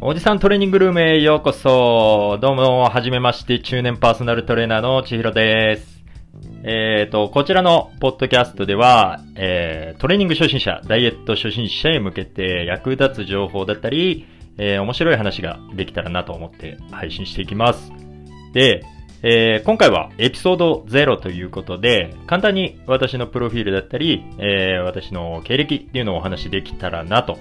おじさんトレーニングルームへようこそ。どうも、はじめまして、中年パーソナルトレーナーの千尋です。えっ、と、こちらのポッドキャストでは、えートレーニング初心者、ダイエット初心者へ向けて役立つ情報だったり、えー面白い話ができたらなと思って配信していきます。で、えー今回はエピソード0ということで、簡単に私のプロフィールだったり、えー私の経歴っていうのをお話しできたらなと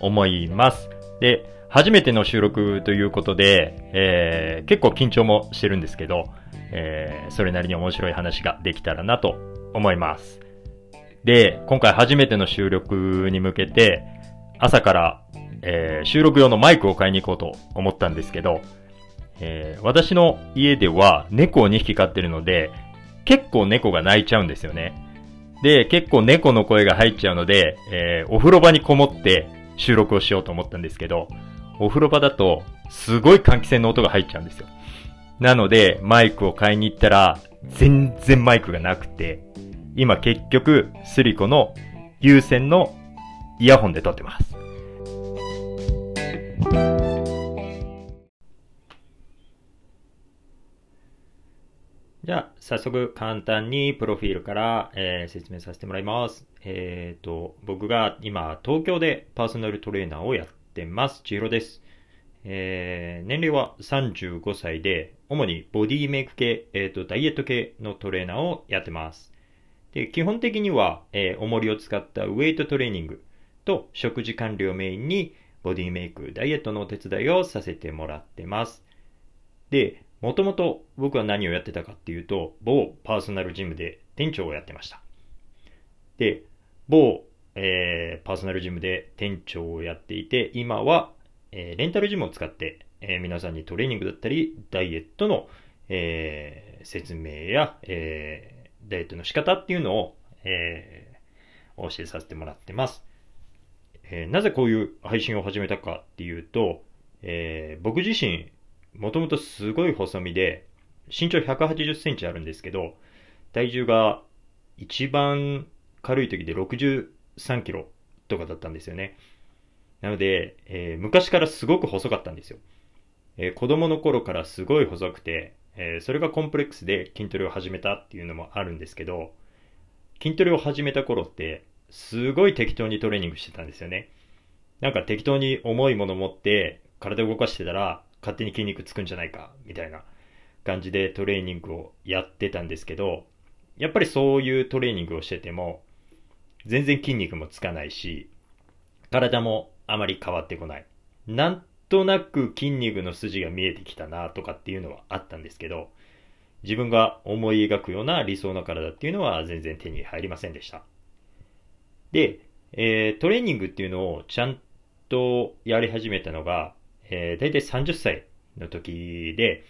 思います。で、初めての収録ということで、えー結構緊張もしてるんですけど、えーそれなりに面白い話ができたらなと思います。で、今回初めての収録に向けて、朝から、えー収録用のマイクを買いに行こうと思ったんですけど、えー私の家では猫を2匹飼ってるので、結構猫が鳴いちゃうんですよね。で、結構猫の声が入っちゃうので、えーお風呂場にこもって収録をしようと思ったんですけど、お風呂場だと、すごい換気扇の音が入っちゃうんですよ。なので、マイクを買いに行ったら、全然マイクがなくて、今結局、スリコの有線のイヤホンで撮ってます。じゃあ、早速簡単にプロフィールから、えー説明させてもらいます。えっ、と、僕が今、東京でパーソナルトレーナーをやってます。千尋です。えー年齢は35歳で、主にボディメイク系、えっ、と、ダイエット系のトレーナーをやってます。で、基本的には、えー重りを使ったウェイトトレーニングと食事管理をメインに、ボディメイク、ダイエットのお手伝いをさせてもらってます。で、もともと僕は何をやってたかっていうと、某パーソナルジムで店長をやってました。で、某、えーパーソナルジムで店長をやっていて、今は、えーレンタルジムを使って、えー皆さんにトレーニングだったり、ダイエットの、えー説明や、えーダイエットの仕方っていうのを、えーお教えさせてもらってます。えーなぜこういう配信を始めたかっていうと、えー僕自身、もともとすごい細身で、身長180センチあるんですけど、体重が一番軽い時で3キロとかだったんですよね。なので、えー昔からすごく細かったんですよ。えー子供の頃からすごい細くて、えーそれがコンプレックスで筋トレを始めたっていうのもあるんですけど、筋トレを始めた頃って、すごい適当にトレーニングしてたんですよね。なんか適当に重いもの持って体を動かしてたら勝手に筋肉つくんじゃないかみたいな感じでトレーニングをやってたんですけどやっぱりそういうトレーニングをしてても全然筋肉もつかないし体もあまり変わってこない。なんとなく筋肉の筋が見えてきたなとかっていうのはあったんですけど自分が思い描くような理想の体っていうのは全然手に入りませんでした。で、えートレーニングっていうのをちゃんとやり始めたのが、えー、大体30歳の時で、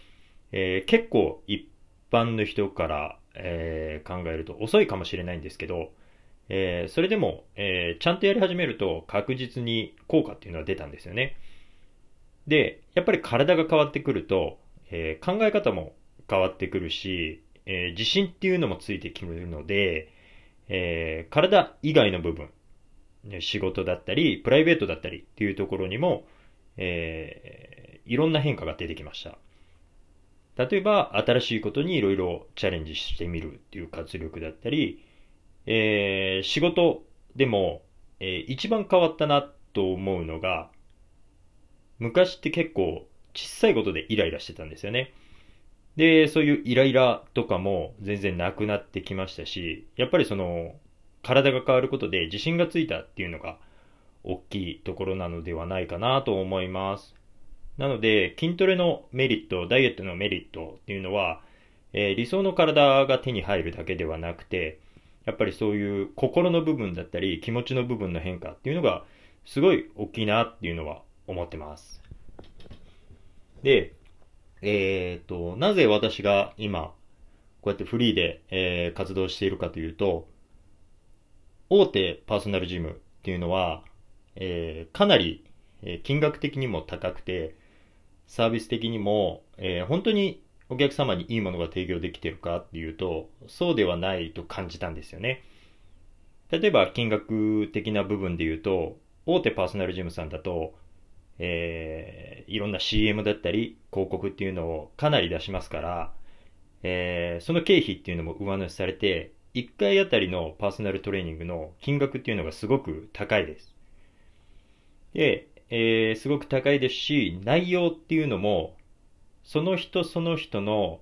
えー結構一般の人から、えー考えると遅いかもしれないんですけど、えーそれでも、えーちゃんとやり始めると確実に効果っていうのは出たんですよね。で、やっぱり体が変わってくると、えー考え方も変わってくるし、え自信っていうのもついてくるので、え体以外の部分、仕事だったり、プライベートだったりっていうところにも、えいろんな変化が出てきました。例えば、新しいことにいろいろチャレンジしてみるっていう活力だったり、えー仕事でも、えー一番変わったなと思うのが、昔って結構小さいことでイライラしてたんですよね。で、そういうイライラとかも全然なくなってきましたし、やっぱりその、体が変わることで自信がついたっていうのが大きいところなのではないかなと思います。なので、筋トレのメリット、ダイエットのメリットっていうのは、えー理想の体が手に入るだけではなくて、やっぱりそういう心の部分だったり気持ちの部分の変化っていうのがすごい大きいなっていうのは思ってます。で、えー、と、なぜ私が今、こうやってフリーで、えー活動しているかというと、大手パーソナルジムっていうのは、えーかなり、え金額的にも高くて、サービス的にも、えー本当にお客様にいいものが提供できてるかっていうと、そうではないと感じたんですよね。例えば金額的な部分で言うと、大手パーソナルジムさんだと、えー、いろんな CM だったり広告っていうのをかなり出しますから、えー、その経費っていうのも上乗せされて、1回あたりのパーソナルトレーニングの金額っていうのがすごく高いです。で、えー、すごく高いですし、内容っていうのも、その人その人の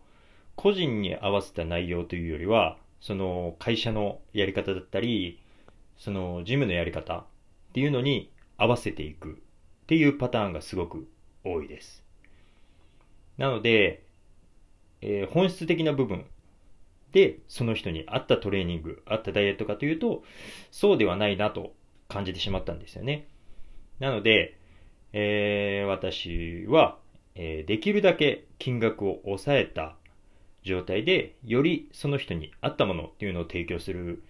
個人に合わせた内容というよりは、その会社のやり方だったり、その事務のやり方っていうのに合わせていくっていうパターンがすごく多いです。なので、えー、本質的な部分でその人に合ったトレーニング、合ったダイエットかというと、そうではないなと感じてしまったんですよね。なので、えー、私は、え、できるだけ金額を抑えた状態で、よりその人に合ったものっていうのを提供する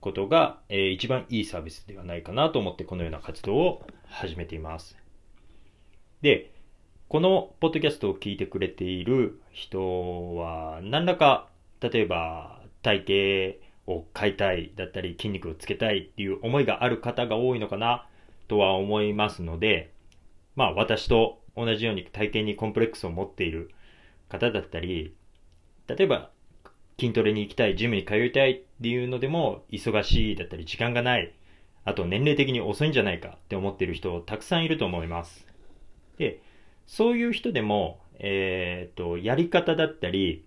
ことが、えー、一番いいサービスではないかなと思ってこのような活動を始めています。で、このポッドキャストを聞いてくれている人は何らか例えば体型を変えたいだったり筋肉をつけたいっていう思いがある方が多いのかなとは思いますので、まあ私と同じように体型にコンプレックスを持っている方だったり、例えば筋トレに行きたい、ジムに通いたいっていうのでも、忙しいだったり、時間がない、あと年齢的に遅いんじゃないかって思ってる人たくさんいると思います。で、そういう人でも、えっ、と、やり方だったり、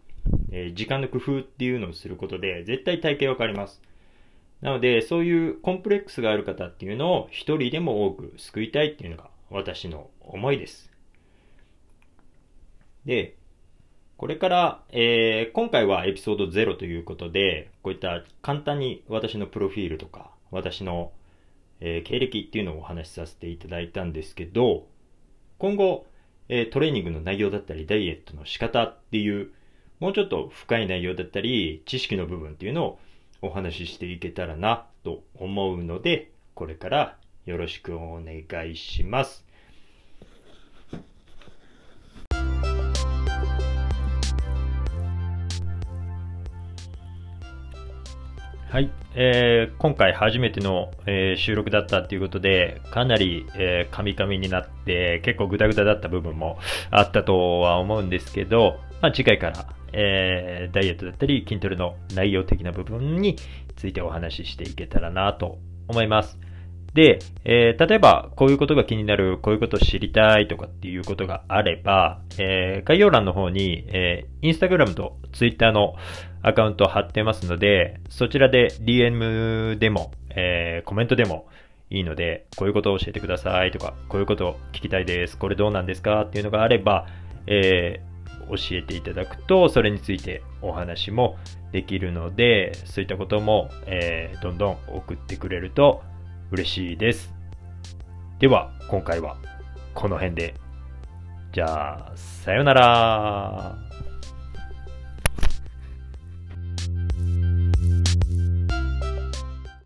えー、時間の工夫っていうのをすることで、絶対体型わかります。なので、そういうコンプレックスがある方っていうのを一人でも多く救いたいっていうのが私の思いです。で、これから、えー、今回はエピソード0ということで、こういった簡単に私のプロフィールとか、私の、えー、経歴っていうのをお話しさせていただいたんですけど、今後、えー、トレーニングの内容だったり、ダイエットの仕方っていう、もうちょっと深い内容だったり、知識の部分っていうのをお話ししていけたらなと思うので、これからよろしくお願いします。はい、えー、今回初めての、えー、収録だったということで、かなり、えー、カミカミになって、結構グダグダだった部分もあったとは思うんですけど、まあ、次回から、えー、ダイエットだったり、筋トレの内容的な部分についてお話ししていけたらなと思います。で、えー、例えば、こういうことが気になる、こういうことを知りたいとかっていうことがあれば、えー、概要欄の方に、えー、インスタグラムとツイッターのアカウントを貼ってますので、そちらで DM でも、えー、コメントでもいいので、こういうことを教えてくださいとか、こういうことを聞きたいです。これどうなんですかっていうのがあれば、えー、教えていただくと、それについてお話もできるので、そういったことも、えー、どんどん送ってくれると嬉しいです。では、今回はこの辺で。じゃあ、さよなら。